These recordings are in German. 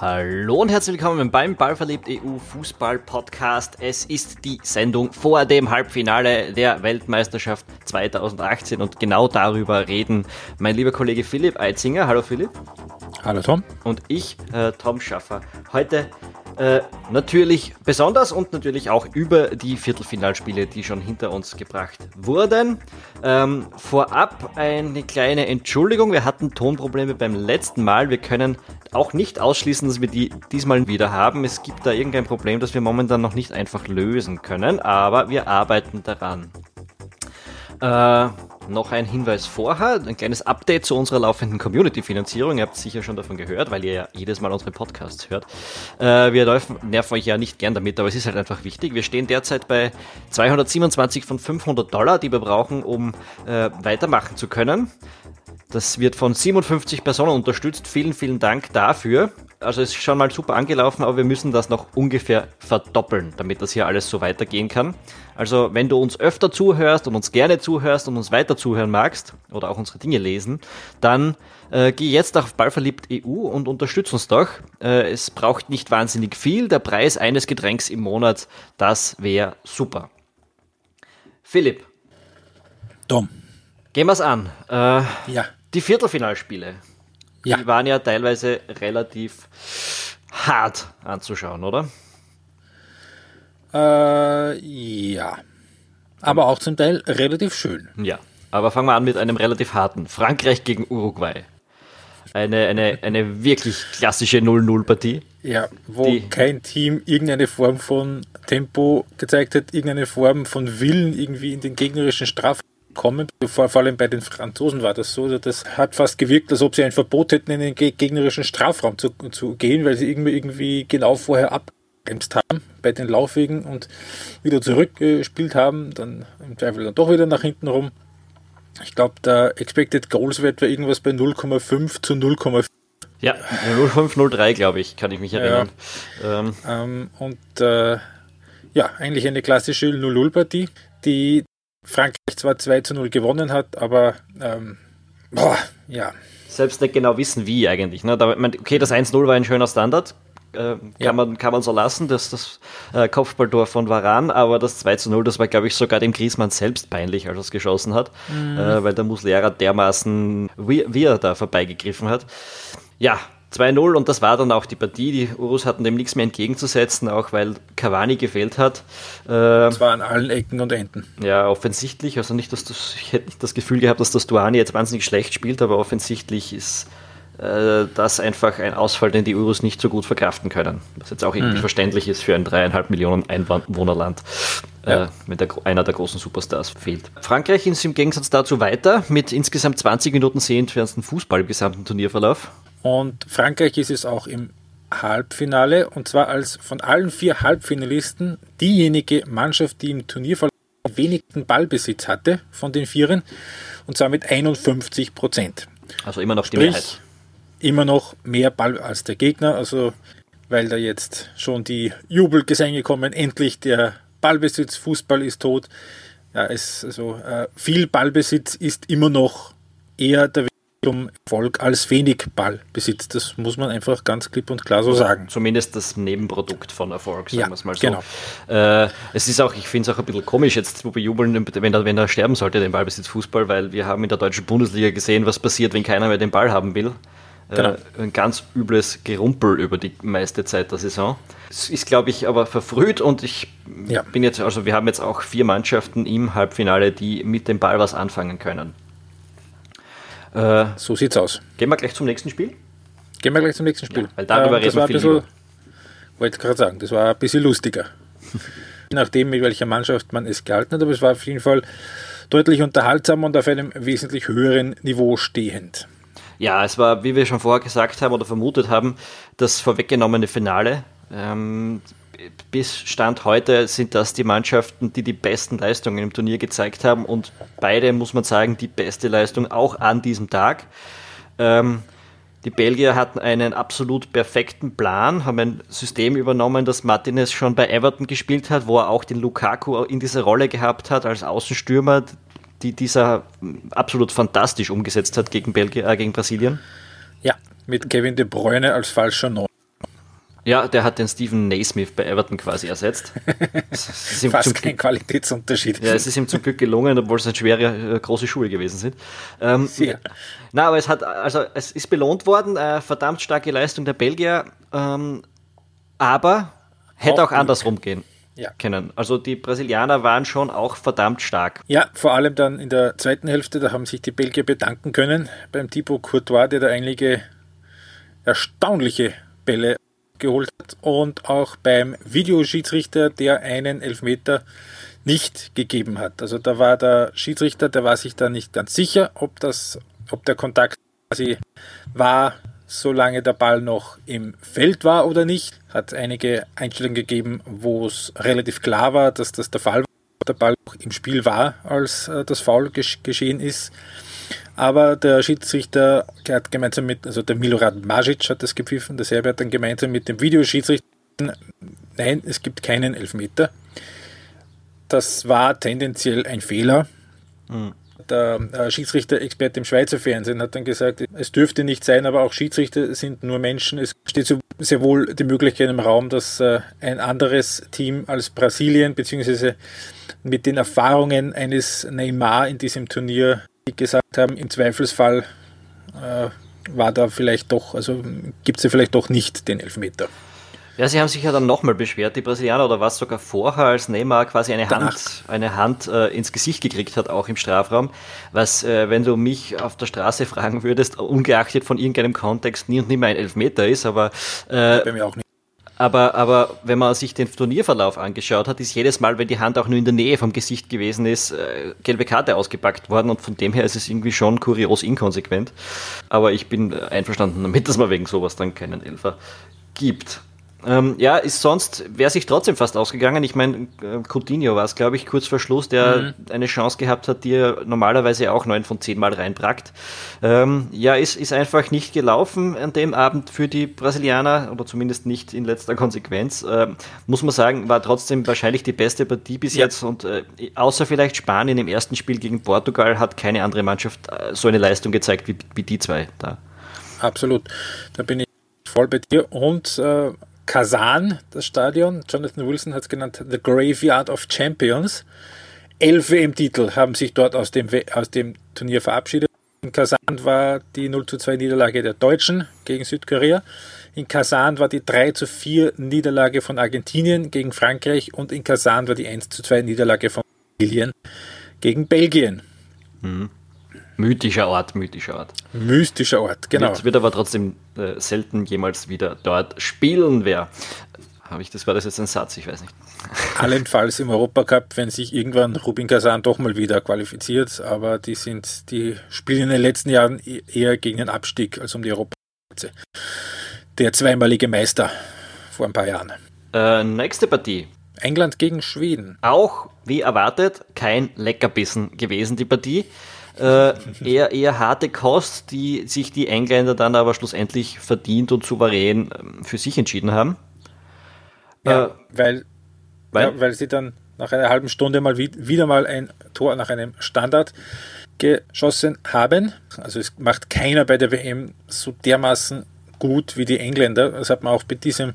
Hallo und herzlich willkommen beim Ballverliebt EU Fußball Podcast. Es ist die Sendung vor dem Halbfinale der Weltmeisterschaft 2018 und genau darüber reden mein lieber Kollege Philipp Eitzinger. Hallo Philipp. Hallo Tom. Und ich, äh, Tom Schaffer. Heute äh, natürlich besonders und natürlich auch über die Viertelfinalspiele, die schon hinter uns gebracht wurden. Ähm, vorab eine kleine Entschuldigung. Wir hatten Tonprobleme beim letzten Mal. Wir können auch nicht ausschließen, dass wir die diesmal wieder haben. Es gibt da irgendein Problem, das wir momentan noch nicht einfach lösen können, aber wir arbeiten daran. Äh, noch ein Hinweis vorher, ein kleines Update zu unserer laufenden Community-Finanzierung. Ihr habt sicher schon davon gehört, weil ihr ja jedes Mal unsere Podcasts hört. Äh, wir nerven euch ja nicht gern damit, aber es ist halt einfach wichtig. Wir stehen derzeit bei 227 von 500 Dollar, die wir brauchen, um äh, weitermachen zu können. Das wird von 57 Personen unterstützt. Vielen, vielen Dank dafür. Also es ist schon mal super angelaufen, aber wir müssen das noch ungefähr verdoppeln, damit das hier alles so weitergehen kann. Also wenn du uns öfter zuhörst und uns gerne zuhörst und uns weiter zuhören magst oder auch unsere Dinge lesen, dann äh, geh jetzt auf Ballverliebt EU und unterstütz uns doch. Äh, es braucht nicht wahnsinnig viel. Der Preis eines Getränks im Monat, das wäre super. Philipp. Tom. Gehen wir's an. Äh, ja. Die Viertelfinalspiele. Ja. Die waren ja teilweise relativ hart anzuschauen, oder? Äh, ja. Aber auch zum Teil relativ schön. Ja. Aber fangen wir an mit einem relativ harten. Frankreich gegen Uruguay. Eine, eine, eine wirklich klassische 0-0-Partie. Ja, wo kein Team irgendeine Form von Tempo gezeigt hat, irgendeine Form von Willen irgendwie in den gegnerischen Strafraum kommen. Vor, vor, allem bei den Franzosen war das so. Also das hat fast gewirkt, als ob sie ein Verbot hätten, in den gegnerischen Strafraum zu, zu gehen, weil sie irgendwie, irgendwie genau vorher abgebremst haben bei den Laufwegen und wieder zurückgespielt haben. Dann im Zweifel dann doch wieder nach hinten rum. Ich glaube, der Expected Goals Wert war irgendwas bei 0,5 zu 0,4. Ja, 0503, glaube ich, kann ich mich erinnern. Ja. Ähm. Ähm, und äh, ja, eigentlich eine klassische 0-0-Partie, die Frankreich zwar 2 zu 0 gewonnen hat, aber ähm, boah, ja. Selbst nicht genau wissen, wie eigentlich. Ne? Da, okay, das 1-0 war ein schöner Standard, äh, kann, ja. man, kann man so lassen, das, das äh, Kopfballtor von Varan, aber das 2 zu 0, das war, glaube ich, sogar dem Griesmann selbst peinlich, als er es geschossen hat, mhm. äh, weil der Muslera dermaßen, wie, wie er da vorbeigegriffen hat. Ja, 2-0 und das war dann auch die Partie. Die Urus hatten dem nichts mehr entgegenzusetzen, auch weil Cavani gefehlt hat. Äh, das war an allen Ecken und Enden. Ja, offensichtlich. Also nicht, dass das, ich hätte nicht das Gefühl gehabt, dass das Duani jetzt wahnsinnig schlecht spielt, aber offensichtlich ist äh, das einfach ein Ausfall, den die Urus nicht so gut verkraften können. Was jetzt auch irgendwie mhm. verständlich ist für ein dreieinhalb Millionen Einwohnerland, äh, ja. äh, wenn der, einer der großen Superstars fehlt. Frankreich ist im Gegensatz dazu weiter mit insgesamt 20 Minuten sehenswertesten Fußball im gesamten Turnierverlauf. Und Frankreich ist es auch im Halbfinale und zwar als von allen vier Halbfinalisten diejenige Mannschaft, die im Turnierverlauf am wenigsten Ballbesitz hatte von den Vieren und zwar mit 51 Prozent. Also immer noch Sprich, die Mehrheit. Immer noch mehr Ball als der Gegner, also weil da jetzt schon die Jubelgesänge kommen, endlich der Ballbesitz, Fußball ist tot. Ja, es, also, äh, viel Ballbesitz ist immer noch eher der um Erfolg als wenig Ballbesitz. Das muss man einfach ganz klipp und klar so sagen. Zumindest das Nebenprodukt von Erfolg, sagen ja, wir es mal so. Genau. Äh, es ist auch, ich finde es auch ein bisschen komisch, jetzt wo wir jubeln, wenn er, wenn er sterben sollte, den Ballbesitz Fußball, weil wir haben in der deutschen Bundesliga gesehen, was passiert, wenn keiner mehr den Ball haben will. Äh, genau. Ein ganz übles Gerumpel über die meiste Zeit der Saison. Es ist, glaube ich, aber verfrüht und ich ja. bin jetzt, also wir haben jetzt auch vier Mannschaften im Halbfinale, die mit dem Ball was anfangen können. Äh, so sieht's aus. Gehen wir gleich zum nächsten Spiel? Gehen wir gleich zum nächsten Spiel. Ja, weil darüber ähm, reden wir viel bisschen, Wollte gerade sagen, das war ein bisschen lustiger. Je nachdem, mit welcher Mannschaft man es gehalten hat, aber es war auf jeden Fall deutlich unterhaltsamer und auf einem wesentlich höheren Niveau stehend. Ja, es war, wie wir schon vorher gesagt haben oder vermutet haben, das vorweggenommene Finale. Ähm, bis Stand heute sind das die Mannschaften, die die besten Leistungen im Turnier gezeigt haben und beide, muss man sagen, die beste Leistung auch an diesem Tag. Ähm, die Belgier hatten einen absolut perfekten Plan, haben ein System übernommen, das Martinez schon bei Everton gespielt hat, wo er auch den Lukaku in dieser Rolle gehabt hat als Außenstürmer, die dieser absolut fantastisch umgesetzt hat gegen, Belgier, äh, gegen Brasilien. Ja, mit Kevin De Bruyne als falscher Neun. Ja, der hat den Stephen Naismith bei Everton quasi ersetzt. Es ist Fast kein Qualitätsunterschied. Ja, es ist ihm zum Glück gelungen, obwohl es schwere, äh, große Schuhe gewesen sind. Ähm, Sehr. Na, aber es hat, also es ist belohnt worden, äh, verdammt starke Leistung der Belgier, ähm, aber hätte auch, auch andersrum gehen ja. können. Also die Brasilianer waren schon auch verdammt stark. Ja, vor allem dann in der zweiten Hälfte, da haben sich die Belgier bedanken können beim Thibaut Courtois, der da einige erstaunliche Bälle geholt hat und auch beim Videoschiedsrichter, der einen Elfmeter nicht gegeben hat. Also da war der Schiedsrichter, der war sich da nicht ganz sicher, ob das, ob der Kontakt quasi war, solange der Ball noch im Feld war oder nicht. Hat einige Einstellungen gegeben, wo es relativ klar war, dass das der Fall war, der Ball im Spiel war, als äh, das Foul geschehen ist. Aber der Schiedsrichter hat gemeinsam mit, also der Milorad Majic hat das gepfiffen, der Serbier hat dann gemeinsam mit dem Videoschiedsrichter, nein, es gibt keinen Elfmeter. Das war tendenziell ein Fehler. Mhm. Der äh, Schiedsrichter-Experte im Schweizer Fernsehen hat dann gesagt, es dürfte nicht sein, aber auch Schiedsrichter sind nur Menschen. Es steht so sehr wohl die Möglichkeit im Raum, dass äh, ein anderes Team als Brasilien, beziehungsweise mit den Erfahrungen eines Neymar in diesem Turnier gesagt haben, im Zweifelsfall äh, war da vielleicht doch, also gibt es ja vielleicht doch nicht den Elfmeter. Ja, sie haben sich ja dann nochmal beschwert, die Brasilianer, oder was sogar vorher, als Neymar quasi eine Danach. Hand, eine Hand äh, ins Gesicht gekriegt hat, auch im Strafraum. Was, äh, wenn du mich auf der Straße fragen würdest, ungeachtet von irgendeinem Kontext, nie und nimmer ein Elfmeter ist, aber. Äh, bei mir auch nicht. Aber, aber wenn man sich den Turnierverlauf angeschaut hat, ist jedes Mal, wenn die Hand auch nur in der Nähe vom Gesicht gewesen ist, äh, gelbe Karte ausgepackt worden und von dem her ist es irgendwie schon kurios inkonsequent. Aber ich bin einverstanden damit, dass man wegen sowas dann keinen Elfer gibt. Ähm, ja, ist sonst, wäre sich trotzdem fast ausgegangen. Ich meine, äh, Coutinho war es, glaube ich, kurz vor Schluss, der mhm. eine Chance gehabt hat, die er normalerweise auch neun von zehn Mal reinbrackt. Ähm, ja, ist, ist einfach nicht gelaufen an dem Abend für die Brasilianer, oder zumindest nicht in letzter Konsequenz. Ähm, muss man sagen, war trotzdem wahrscheinlich die beste Partie bis ja. jetzt und äh, außer vielleicht Spanien im ersten Spiel gegen Portugal hat keine andere Mannschaft äh, so eine Leistung gezeigt wie, wie die zwei da. Absolut, da bin ich voll bei dir und äh, Kasan, das Stadion. Jonathan Wilson hat es genannt The Graveyard of Champions. Elf WM-Titel haben sich dort aus dem, aus dem Turnier verabschiedet. In Kasan war die 0 zu 2 Niederlage der Deutschen gegen Südkorea. In Kasan war die 3 zu 4 Niederlage von Argentinien gegen Frankreich und in Kasan war die 1 zu 2 Niederlage von Brasilien gegen Belgien. Mhm. Mythischer Ort, mythischer Ort. Mystischer Ort, genau. Wird, wird aber trotzdem äh, selten jemals wieder dort spielen wer. Habe ich das, war das jetzt ein Satz? Ich weiß nicht. Allenfalls im Europacup, wenn sich irgendwann Rubin Kazan doch mal wieder qualifiziert, aber die sind, die spielen in den letzten Jahren e-, eher gegen den Abstieg als um die Europaplätze. Der zweimalige Meister vor ein paar Jahren. Äh, nächste Partie. England gegen Schweden. Auch, wie erwartet, kein Leckerbissen gewesen, die Partie äh, eher, eher harte Kost, die sich die Engländer dann aber schlussendlich verdient und souverän ähm, für sich entschieden haben. Ja, äh, weil, weil? Ja, weil sie dann nach einer halben Stunde mal wieder mal ein Tor nach einem Standard geschossen haben. Also es macht keiner bei der WM so dermaßen gut wie die Engländer. Das hat man auch bei diesem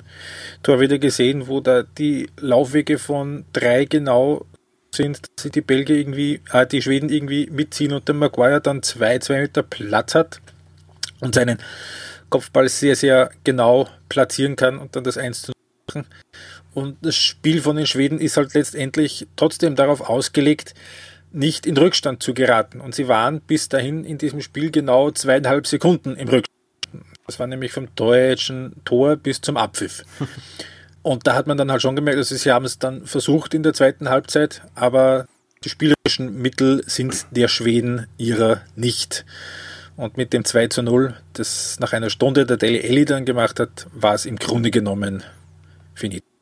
Tor wieder gesehen, wo da die Laufwege von drei genau sind, dass sie die Belgier irgendwie, äh, die Schweden irgendwie mitziehen und der Maguire dann zwei, zwei Meter Platz hat und seinen Kopfball sehr, sehr genau platzieren kann und dann das 1 zu machen. Und das Spiel von den Schweden ist halt letztendlich trotzdem darauf ausgelegt, nicht in Rückstand zu geraten. Und sie waren bis dahin in diesem Spiel genau zweieinhalb Sekunden im Rückstand. Das war nämlich vom deutschen Tor bis zum Abpfiff. Und da hat man dann halt schon gemerkt, also sie haben es dann versucht in der zweiten Halbzeit, aber die spielerischen Mittel sind der Schweden ihrer nicht. Und mit dem 2 zu 0, das nach einer Stunde der Deli Elli dann gemacht hat, war es im Grunde genommen finito.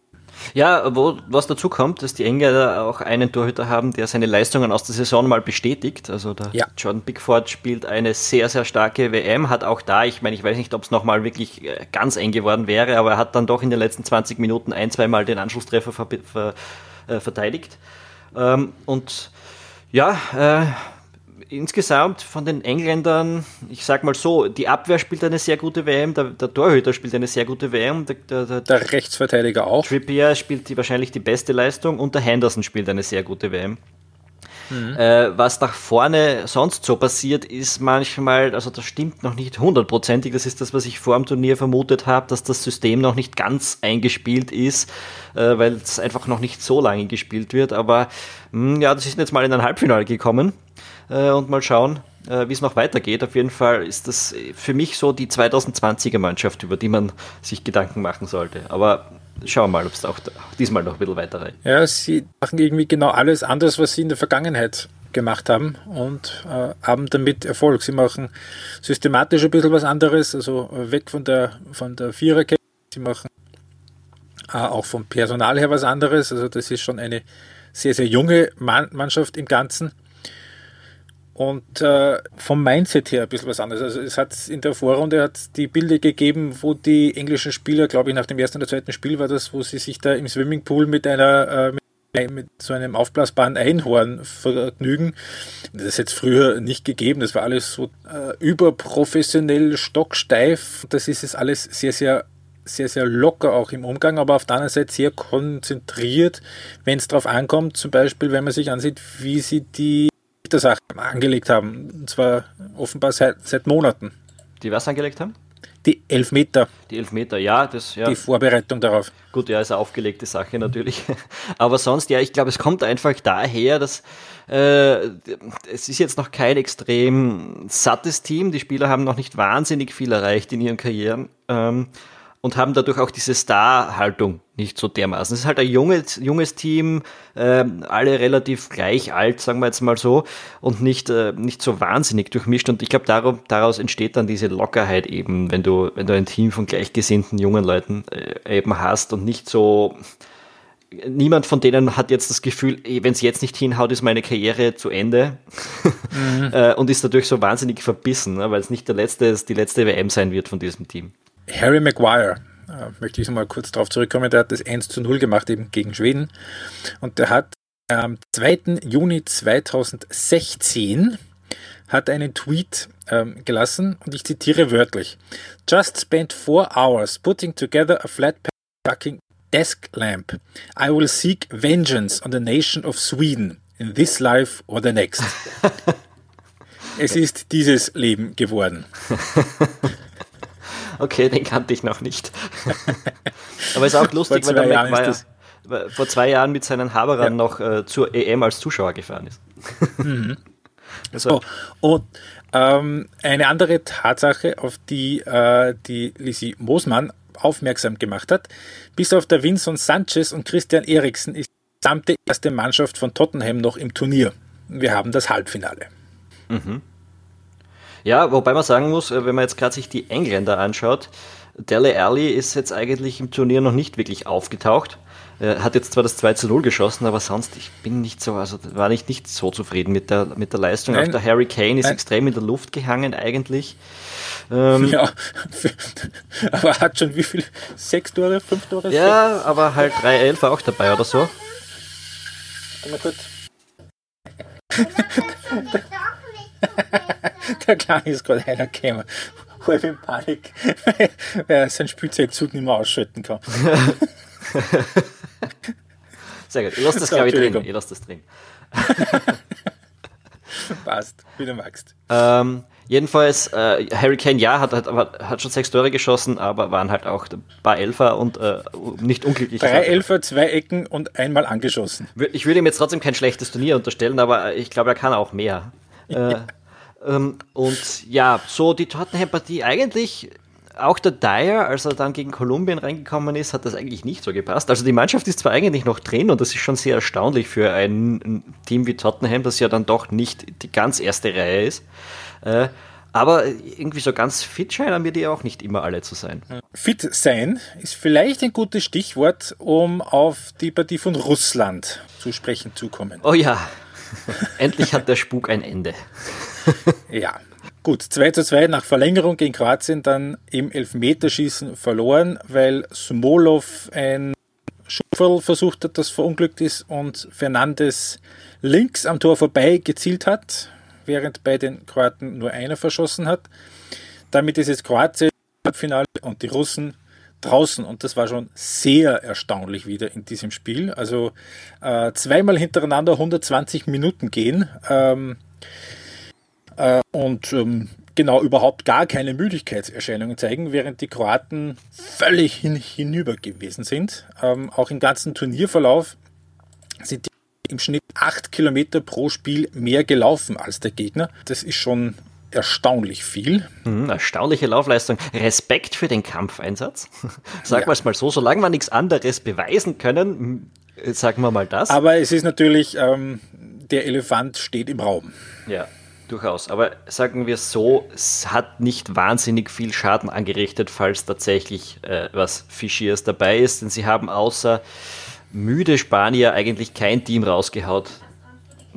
Ja, wo, was dazu kommt, dass die Engländer auch einen Torhüter haben, der seine Leistungen aus der Saison mal bestätigt. Also der ja. Jordan Pickford spielt eine sehr, sehr starke WM, hat auch da, ich meine, ich weiß nicht, ob es nochmal wirklich äh, ganz eng geworden wäre, aber er hat dann doch in den letzten 20 Minuten ein, zweimal den Anschlusstreffer ver ver äh, verteidigt. Ähm, und ja, äh, insgesamt von den Engländern, ich sag mal so, die Abwehr spielt eine sehr gute WM, der, der Torhüter spielt eine sehr gute WM, der, der, der Rechtsverteidiger auch. Trippier spielt die, wahrscheinlich die beste Leistung und der Henderson spielt eine sehr gute WM. Mhm. Äh, was nach vorne sonst so passiert, ist manchmal, also das stimmt noch nicht hundertprozentig, das ist das, was ich vor dem Turnier vermutet habe, dass das System noch nicht ganz eingespielt ist, äh, weil es einfach noch nicht so lange gespielt wird. Aber mh, hm, ja, das ist jetzt mal in ein Halbfinale gekommen äh, und mal schauen, äh, wie es noch weitergeht. Auf jeden Fall ist das für mich so die 2020er Mannschaft, über die man sich Gedanken machen sollte. Aber schauen wir mal, ob es auch diesmal noch ein bisschen weiter reicht. Ja, sie machen irgendwie genau alles anders, was sie in der Vergangenheit gemacht haben und äh, haben damit Erfolg. Sie machen systematisch ein bisschen was anderes, also weg von der, von der Viererkette. Sie machen äh, auch vom Personal her was anderes. Also das ist schon eine sehr, sehr junge Mannschaft im Ganzen und äh, vom Mindset her ein bisschen was anderes. Also es hat in der Vorrunde hat die Bilder gegeben, wo die englischen Spieler, glaube ich, nach dem ersten oder zweiten Spiel war das, wo sie sich da im Swimmingpool mit einer äh, mit, so einem aufblasbaren Einhorn vergnügen. Das ist jetzt früher nicht gegeben. Das war alles so äh, überprofessionell, stocksteif. Das ist es alles sehr, sehr sehr, sehr locker auch im Umgang, aber auf der anderen Seite sehr konzentriert, wenn es darauf ankommt, zum Beispiel, wenn man sich ansieht, wie sie die Sache angelegt haben. Und zwar offenbar seit, seit Monaten. Die was angelegt haben? Die Elfmeter. Die Elfmeter, ja, das ja. Die Vorbereitung darauf. Gut, ja, ist eine aufgelegte Sache natürlich. Aber sonst, ja, ich glaube, es kommt einfach daher, dass äh, es ist jetzt noch kein extrem sattes Team. Die Spieler haben noch nicht wahnsinnig viel erreicht in ihren Karrieren. Ähm, und haben dadurch auch diese Star-Haltung nicht so dermaßen. Es ist halt ein junges, junges Team, äh, alle relativ gleich alt, sagen wir jetzt mal so, und nicht, äh, nicht so wahnsinnig durchmischt. Und ich glaube, daraus entsteht dann diese Lockerheit eben, wenn du, wenn du ein Team von gleichgesinnten jungen Leuten äh, eben hast und nicht so, niemand von denen hat jetzt das Gefühl, wenn es jetzt nicht hinhaut, ist meine Karriere zu Ende mhm. Äh, und ist dadurch so wahnsinnig verbissen, ne, weil es nicht der letzte, die letzte WM sein wird von diesem Team. Harry Maguire, äh, möchte ich mal kurz darauf zurückkommen, der hat das 1 zu 0 gemacht eben gegen Schweden und der hat am 2. Juni 2016 hat einen Tweet ähm, gelassen und ich zitiere wörtlich. Just spent four hours putting together a flat fucking desk lamp. I will seek vengeance on the nation of Sweden in this life or the next. es ist dieses Leben geworden. Okay, den kannte ich noch nicht. Aber ist auch lustig, weil der Maguire vor zwei Jahren mit seinen Haberern ja. noch äh, zur EM als Zuschauer gefahren ist. Mhm. So, und ähm, eine andere Tatsache, auf die äh, die Lisi Mosmann aufmerksam gemacht hat, bis auf der Vincent Sanchez und Christian Eriksen ist die gesamte erste Mannschaft von Tottenham noch im Turnier. Wir haben das Halbfinale. Mhm. Ja, wobei man sagen muss, äh, wenn man jetzt gerade sich die Engländer anschaut, Dele Alli ist jetzt eigentlich im Turnier noch nicht wirklich aufgetaucht. Er hat jetzt zwar das 2 zu 0 geschossen, aber sonst, ich bin nicht so, also war ich nicht so zufrieden mit der, mit der Leistung. Nein. Auch der Harry Kane ist Nein. extrem in der Luft gehangen eigentlich. Ähm, ja, aber hat schon wie viel? Sechs Tore, fünf Tore? Ja, aber halt 3-11 war auch dabei oder so. Mal kurz. der Kleine ist gerade einer gekommen. Halb in Panik, weil, er seinen Spielzeugzug nicht mehr ausschalten kann. Sehr gut. Ich lasse das, glaube ich, drin. Ich lasse das drin. Passt, wie du magst. Ähm, jedenfalls, äh, Harry Kane, ja, hat, hat, hat schon sechs Tore geschossen, aber waren halt auch ein paar Elfer und äh, nicht unglücklich. Drei Elfer, zwei Ecken und einmal angeschossen. Ich würde ihm jetzt trotzdem kein schlechtes Turnier unterstellen, aber ich glaube, er kann auch mehr. Äh, ähm, und ja, so die Tottenham-Partie eigentlich auch der Dyer, als er dann gegen Kolumbien reingekommen ist, hat das eigentlich nicht so gepasst. Also die Mannschaft ist zwar eigentlich noch drin und das ist schon sehr erstaunlich für ein Team wie Tottenham, das ja dann doch nicht die ganz erste Reihe ist. Äh, aber irgendwie so ganz fit scheinen mir die auch nicht immer alle zu sein. Fit sein ist vielleicht ein gutes Stichwort, um auf die Partie von Russland zu sprechen zu kommen. Oh ja, endlich hat der Spuk ein Ende. ja, Gut, 2 zu 2 nach Verlängerung gegen Kroatien dann im Elfmeterschießen verloren, weil Smolov ein Schupferl versucht hat, das verunglückt ist und Fernandes links am Tor vorbei gezielt hat. während bei den Kroaten nur einer verschossen hat. Damit ist jetzt Kroatien im Halbfinale und die Russen draußen und das war schon sehr erstaunlich wieder in diesem Spiel. Also äh, zweimal hintereinander 120 Minuten gehen ähm, äh, und ähm, genau überhaupt gar keine Müdigkeitserscheinungen zeigen, während die Kroaten völlig hin, hinüber gewesen sind. Ähm, auch im ganzen Turnierverlauf sind die im Schnitt acht Kilometer pro Spiel mehr gelaufen als der Gegner. Das ist schon erstaunlich viel. Mhm, erstaunliche Laufleistung. Respekt für den Kampfeinsatz. Sagen ja. wir es mal so, solange wir nichts anderes beweisen können, sagen wir mal das. Aber es ist natürlich, ähm, der Elefant steht im Raum. Ja, durchaus. Aber sagen wir so, es hat nicht wahnsinnig viel Schaden angerichtet, falls tatsächlich äh, was Fischiers dabei ist, denn sie haben außer müde Spanier eigentlich kein Team rausgehaut,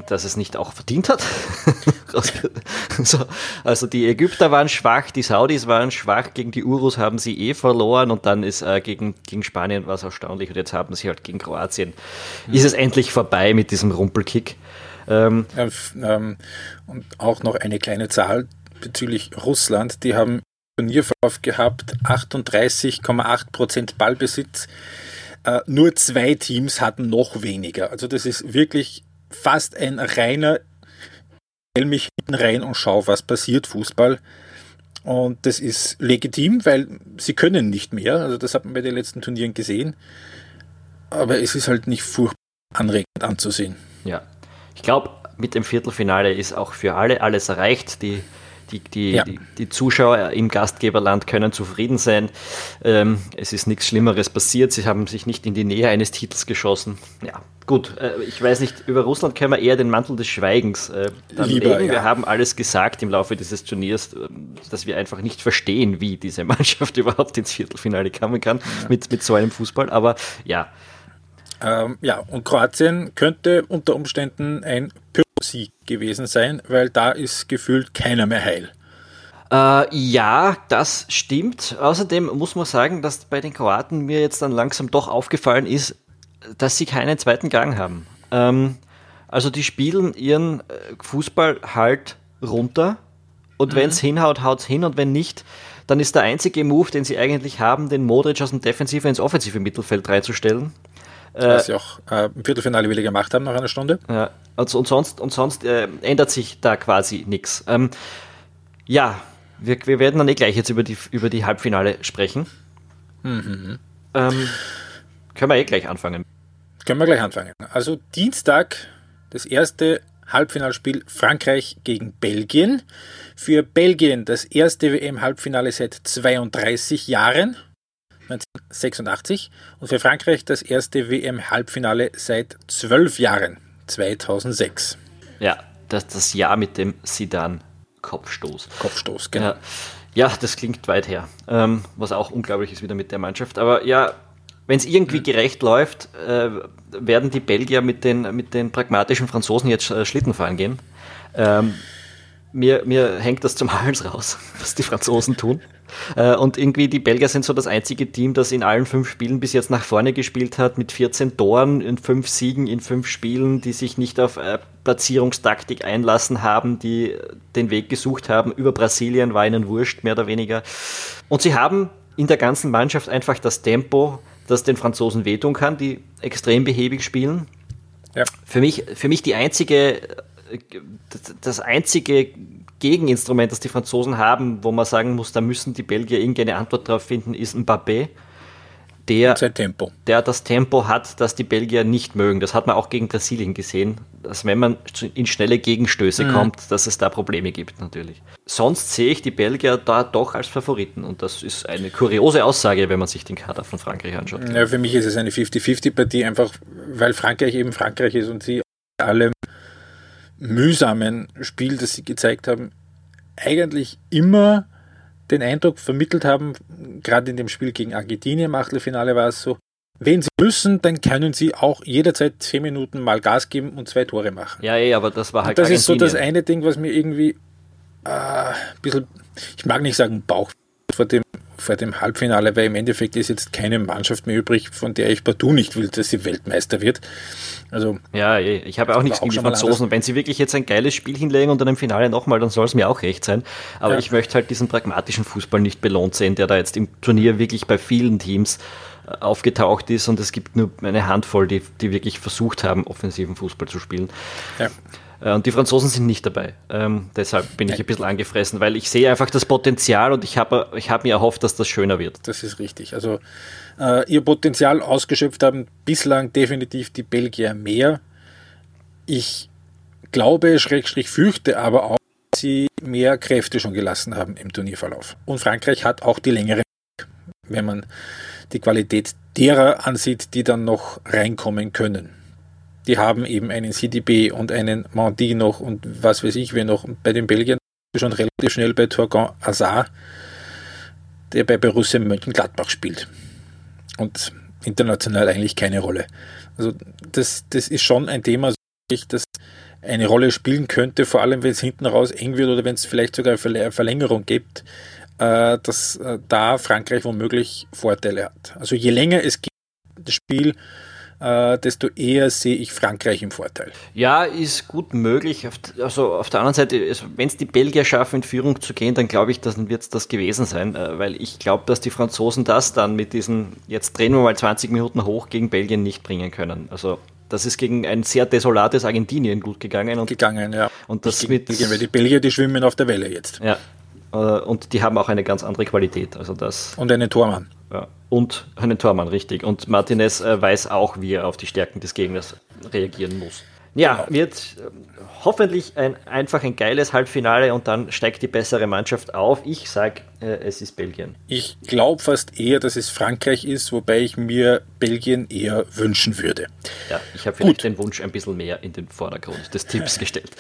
dass es nicht auch verdient hat. so, also die Ägypter waren schwach, die Saudis waren schwach, gegen die Urus haben sie eh verloren und dann ist äh, gegen, gegen Spanien was erstaunlich und jetzt haben sie halt gegen Kroatien. Ist es endlich vorbei mit diesem Rumpelkick. Ähm, ähm, und auch noch eine kleine Zahl bezüglich Russland, die haben Turnierverlauf gehabt, 38,8% Ballbesitz. Äh, nur zwei Teams hatten noch weniger. Also das ist wirklich fast ein reiner, stell mich hinten rein und schau, was passiert, Fußball. Und das ist legitim, weil sie können nicht mehr. Also das hat man bei den letzten Turnieren gesehen. Aber es ist halt nicht furchtbar anregend anzusehen. Ja, ich glaube, mit dem Viertelfinale ist auch für alle alles erreicht. Die die, die, ja. die, die, Zuschauer im Gastgeberland können zufrieden sein. Ähm, es ist nichts Schlimmeres passiert. Sie haben sich nicht in die Nähe eines Titels geschossen. Ja, gut. Äh, ich weiß nicht, über Russland können wir eher den Mantel des Schweigens äh, Lieber. Ja. Wir haben alles gesagt im Laufe dieses Turniers, äh, dass wir einfach nicht verstehen, wie diese Mannschaft überhaupt ins Viertelfinale kommen kann ja. mit, mit so einem Fußball. Aber ja. Ähm, ja, und Kroatien könnte unter Umständen ein Sieg gewesen sein, weil da ist gefühlt keiner mehr heil. Äh, ja, das stimmt. Außerdem muss man sagen, dass bei den Kroaten mir jetzt dann langsam doch aufgefallen ist, dass sie keinen zweiten Gang haben. Ähm, also die spielen ihren äh, Fußball halt runter und mhm. wenn es hinhaut, haut es hin und wenn nicht, dann ist der einzige Move, den sie eigentlich haben, den Modric aus dem Defensive ins offensive Mittelfeld reinzustellen. Was äh, sie auch äh, im Viertelfinale wieder gemacht haben nach einer Stunde. Ja, und, und sonst, und sonst äh, ändert sich da quasi nichts. Ähm, ja, wir, wir werden dann eh gleich jetzt über die, über die Halbfinale sprechen. Mhm. Ähm, können wir eh gleich anfangen. Können wir gleich anfangen. Also Dienstag das erste Halbfinalspiel Frankreich gegen Belgien. Für Belgien das erste WM-Halbfinale seit 32 Jahren. 1986 und für Frankreich das erste WM-Halbfinale seit zwölf Jahren, 2006. Ja, das, das Jahr mit dem Sidan-Kopfstoß. Kopfstoß, genau. Ja, ja, das klingt weit her, ähm, was auch unglaublich ist wieder mit der Mannschaft. Aber ja, wenn es irgendwie mhm. gerecht läuft, äh, werden die Belgier mit den, mit den pragmatischen Franzosen jetzt äh, Schlitten fahren gehen. Ähm, mir, mir hängt das zum Hals raus, was die Franzosen tun. Äh, und irgendwie die Belgier sind so das einzige Team, das in allen fünf Spielen bis jetzt nach vorne gespielt hat, mit 14 Toren in fünf Siegen in fünf Spielen, die sich nicht auf äh, Platzierungstaktik einlassen haben, die den Weg gesucht haben. Über Brasilien war ihnen wurscht, mehr oder weniger. Und sie haben in der ganzen Mannschaft einfach das Tempo, das den Franzosen wehtun kann, die extrem behäbig spielen. Ja. Für, mich, für mich die einzige das einzige Gegeninstrument, das die Franzosen haben, wo man sagen muss, da müssen die Belgier irgendeine Antwort darauf finden, ist Mbappé. Der, der das Tempo hat, das die Belgier nicht mögen. Das hat man auch gegen Brasilien gesehen, dass wenn man in schnelle Gegenstöße mhm. kommt, dass es da Probleme gibt natürlich. Sonst sehe ich die Belgier da doch als Favoriten und das ist eine kuriose Aussage, wenn man sich den Kader von Frankreich anschaut. Ja, für mich ist es eine 50-50-Partie, einfach weil Frankreich eben Frankreich ist und sie allem mühsamen Spiel, das sie gezeigt haben, eigentlich immer den Eindruck vermittelt haben, gerade in dem Spiel gegen Argentinien im Achtelfinale war es so, wenn sie müssen, dann können sie auch jederzeit zehn Minuten mal Gas geben und zwei Tore machen. Ja, ja, aber das war halt. Und das ist so das eine Ding, was mir irgendwie äh, ein bisschen, ich mag nicht sagen Bauch vor dem vor dem Halbfinale, weil im Endeffekt ist jetzt keine Mannschaft mehr übrig, von der ich partout nicht will, dass sie Weltmeister wird. Also, ja, eh, ich habe auch nichts gegen die Franzosen. Wenn sie wirklich jetzt ein geiles Spiel hinlegen und dann im Finale nochmal, dann soll es mir auch recht sein. Aber ja. ich möchte halt diesen pragmatischen Fußball nicht belohnt sehen, der da jetzt im Turnier wirklich bei vielen Teams äh, aufgetaucht ist und es gibt nur eine Handvoll, die, die wirklich versucht haben, offensiven Fußball zu spielen. Ja. Äh, und die Franzosen sind nicht dabei. Ähm, deshalb bin ich ein bisschen angefressen, weil ich sehe einfach das Potenzial und ich habe ich hab mir erhofft, dass das schöner wird. Das ist richtig. Also äh, ihr Potenzial ausgeschöpft haben bislang definitiv die Belgier mehr. Ich glaube, Schrägstrich fürchte aber auch, dass sie mehr Kräfte schon gelassen haben im Turnierverlauf. Und Frankreich hat auch die längere, wenn man die Qualität derer ansieht, die dann noch reinkommen können die haben eben einen CDB und einen Mandi noch und was weiß ich wer noch. Bei den Belgiern schon relativ schnell bei Torgan Azar, der bei Borussia Mönchengladbach spielt. Und international eigentlich keine Rolle. Also das, das ist schon ein Thema, das eine Rolle spielen könnte, vor allem wenn es hinten raus eng wird oder wenn es vielleicht sogar eine Verlängerung gibt, äh, dass äh, da Frankreich womöglich Vorteile hat. Also je länger es geht, das Spiel, äh, desto eher sehe ich Frankreich im Vorteil. Ja, ist gut möglich. Also auf der anderen Seite, also wenn es die Belgier schaffen, in Führung zu gehen, dann glaube ich, dann wird es das gewesen sein, äh, weil ich glaube, dass die Franzosen das dann mit diesen, jetzt drehen wir mal 20 Minuten hoch, gegen Belgien nicht bringen können. Also das ist gegen ein sehr desolates Argentinien gut gegangen. Und, gegangen, ja. Und das mit, Belgien, weil die Belgier, die schwimmen auf der Welle jetzt. Ja. Äh, und die haben auch eine ganz andere Qualität. Also das, und einen Tormann. Ja, und einen Tormann, richtig. Und Martinez äh, weiß auch, wie er auf die Stärken des Gegners reagieren muss. Ja, wird äh, hoffentlich ein, einfach ein geiles Halbfinale und dann steigt die bessere Mannschaft auf. Ich sage, äh, es ist Belgien. Ich glaube fast eher, dass es Frankreich ist, wobei ich mir Belgien eher wünschen würde. Ja, ich habe vielleicht Gut. den Wunsch ein bisschen mehr in den Vordergrund des Tipps gestellt.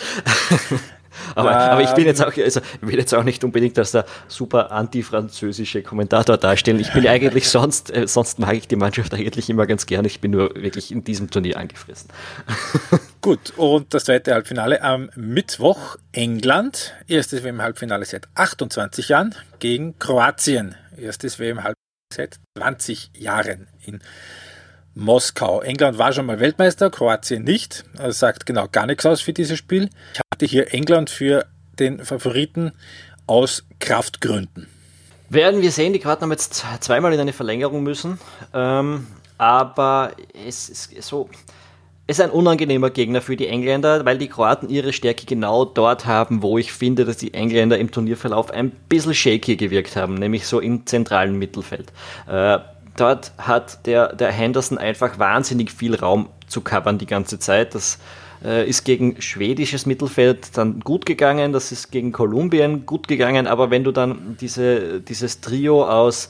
Aber, ähm, aber ich bin jetzt auch, also ich will jetzt auch nicht unbedingt als der super antifranzösische Kommentator darstellen. Ich bin eigentlich sonst, äh, sonst mag ich die Mannschaft eigentlich immer ganz gerne. Ich bin nur wirklich in diesem Turnier angefressen. Gut, und das zweite Halbfinale am Mittwoch England. Erstes WM-Halbfinale seit 28 Jahren gegen Kroatien. Erstes WM-Halbfinale seit 20 Jahren in Moskau. England war schon mal Weltmeister, Kroatien nicht. Das sagt genau gar nichts aus für dieses Spiel. Ich hatte hier England für den Favoriten aus Kraftgründen. Werden wir sehen, die Kroaten haben jetzt zweimal in eine Verlängerung müssen. Ähm, aber es ist so. Es ist ein unangenehmer Gegner für die Engländer, weil die Kroaten ihre Stärke genau dort haben, wo ich finde, dass die Engländer im Turnierverlauf ein bisschen shaky gewirkt haben, nämlich so im zentralen Mittelfeld. Äh, dort hat der, der Henderson einfach wahnsinnig viel Raum zu covern die ganze Zeit. Das äh, ist gegen schwedisches Mittelfeld dann gut gegangen, das ist gegen Kolumbien gut gegangen, aber wenn du dann diese, dieses Trio aus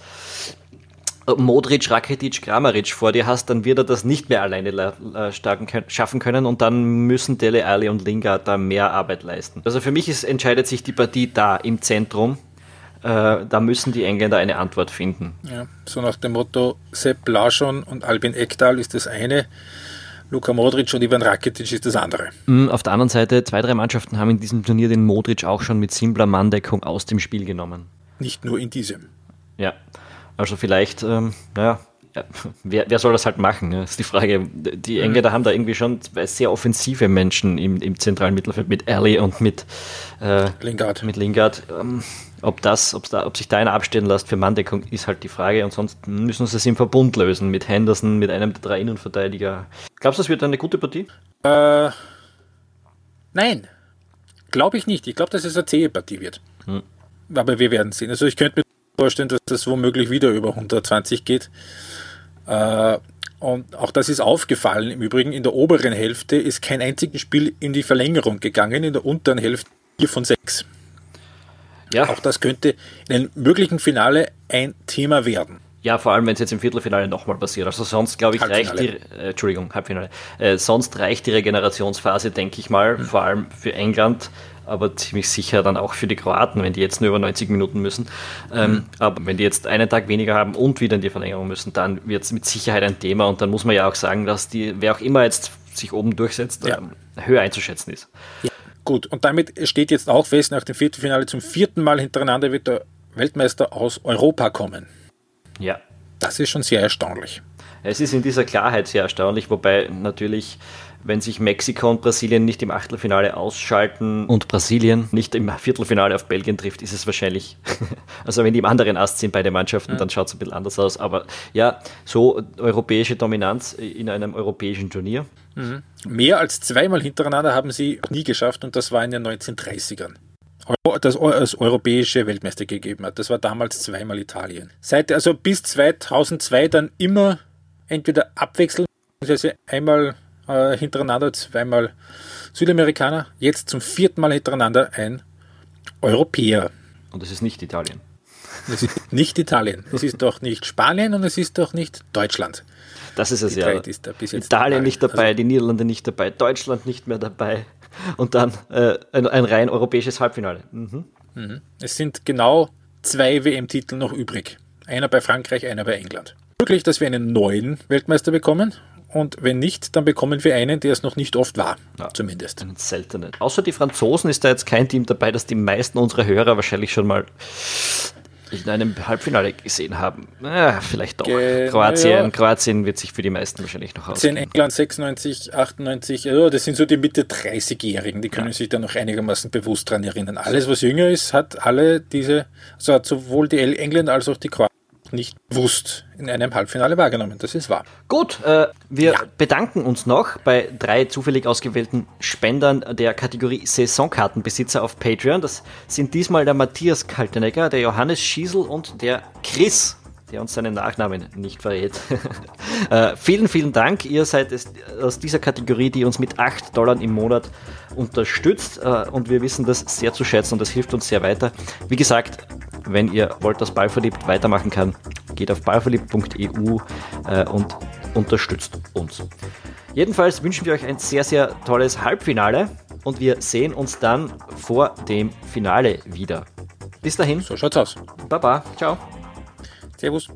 Modric, Rakitic, Kramaric vor dir hast, dann wird er das nicht mehr alleine äh, schaffen können und dann müssen Dele Alli und Lingard da mehr Arbeit leisten. Also für mich ist, entscheidet sich die Partie da im Zentrum äh, da müssen die Engländer eine Antwort finden. Ja, so nach dem Motto, Sepp Larsson und Albin Ekdal ist das eine, Luka Modric und Ivan Rakitic ist das andere. Mhm, auf der anderen Seite, zwei, drei Mannschaften haben in diesem Turnier den Modric auch schon mit simpler Manndeckung aus dem Spiel genommen. Nicht nur in diesem. Ja, also vielleicht, ähm, naja, ja, wer, wer, soll das halt machen? Ne? Das ist die Frage. Die Engländer mhm. haben da irgendwie schon sehr offensive Menschen im, im zentralen Mittelfeld mit Ali und mit äh, Lingard. Mit Lingard. Ähm, ob, das, da, ob sich da einer abstellen lässt für Manndeckung, ist halt die Frage. Ansonsten müssen sie es im Verbund lösen mit Henderson, mit einem der drei Innenverteidiger. Glaubst du, das wird eine gute Partie? Äh, nein, glaube ich nicht. Ich glaube, dass es eine zähe Partie wird. Hm. Aber wir werden sehen. Also ich könnte mir vorstellen, dass das womöglich wieder über 120 geht. Äh, und auch das ist aufgefallen. Im Übrigen, in der oberen Hälfte ist kein einziges Spiel in die Verlängerung gegangen, in der unteren Hälfte 4 von 6. Ja. Auch das könnte in einem möglichen Finale ein Thema werden. Ja, vor allem, wenn es jetzt im Viertelfinale nochmal passiert. Also sonst, glaube ich, reicht die, äh, Entschuldigung, Halbfinale. Äh, sonst reicht die Regenerationsphase, denke ich mal, mhm. vor allem für England, aber ziemlich sicher dann auch für die Kroaten, wenn die jetzt nur über 90 Minuten müssen. Ähm, mhm. Aber wenn die jetzt einen Tag weniger haben und wieder in die Verlängerung müssen, dann wird es mit Sicherheit ein Thema und dann muss man ja auch sagen, dass die, wer auch immer jetzt sich oben durchsetzt, ja. ähm, höher einzuschätzen ist. Ja. Gut, und damit steht jetzt auch fest, nach dem Viertelfinale zum vierten Mal hintereinander wird der Weltmeister aus Europa kommen. Ja. Das ist schon sehr erstaunlich. Es ist in dieser Klarheit sehr erstaunlich, wobei natürlich, wenn sich Mexiko und Brasilien nicht im Achtelfinale ausschalten und Brasilien nicht im Viertelfinale auf Belgien trifft, ist es wahrscheinlich, also wenn die im anderen Ast sind, beide Mannschaften, ja. dann schaut es ein bisschen anders aus. Aber ja, so europäische Dominanz in einem europäischen Turnier. Mhm. Mehr als zweimal hintereinander haben sie nie geschafft und das war in den 1930ern das als europäische Weltmeister gegeben hat. Das war damals zweimal Italien. Seit also bis 2002 dann immer entweder abwechselnd, also einmal äh, hintereinander, zweimal Südamerikaner, jetzt zum vierten Mal hintereinander ein Europäer. Und es ist nicht Italien. Es ist nicht Italien. Es ist doch nicht Spanien und es ist doch nicht Deutschland. Das ist es ja. Ist Italien dabei. nicht dabei, also, die Niederlande nicht dabei, Deutschland nicht mehr dabei. Und dann äh, ein, ein, rein europäisches Halbfinale. Mhm. Mhm. Es sind genau zwei WM-Titel noch übrig. Einer bei Frankreich, einer bei England möglich, dass wir einen neuen Weltmeister bekommen. Und wenn nicht, dann bekommen wir einen, der es noch nicht oft war, ja, zumindest. Einen seltenen. Außer die Franzosen ist da jetzt kein Team dabei, das die meisten unserer Hörer wahrscheinlich schon mal in einem Halbfinale gesehen haben. Ja, vielleicht doch. Ge Kroatien, ja. Kroatien wird sich für die meisten wahrscheinlich noch ausgehen. England 96, 98, ja, das sind so die Mitte 30-Jährigen, die können ja. sich da noch einigermaßen bewusst dran erinnern. Alles, was jünger ist, hat alle diese, also hat sowohl die Engländer als auch die Kroaten nicht bewusst in einem Halbfinale wahrgenommen. Das ist wahr. Gut, äh, wir ja. bedanken uns noch bei drei zufällig ausgewählten Spendern der Kategorie Saisonkartenbesitzer auf Patreon. Das sind diesmal der Matthias Kaltenegger, der Johannes Schiesel und der Chris der uns seinen Nachnamen nicht verrät. äh, vielen, vielen Dank. Ihr seid es aus dieser Kategorie, die uns mit 8 Dollar im Monat unterstützt. Äh, und wir wissen das sehr zu schätzen und das hilft uns sehr weiter. Wie gesagt, wenn ihr wollt, dass Ballverliebt weitermachen kann, geht auf ballverliebt.eu äh, und unterstützt uns. Jedenfalls wünschen wir euch ein sehr, sehr tolles Halbfinale und wir sehen uns dann vor dem Finale wieder. Bis dahin. So schaut's aus. Baba. Ciao. Servus.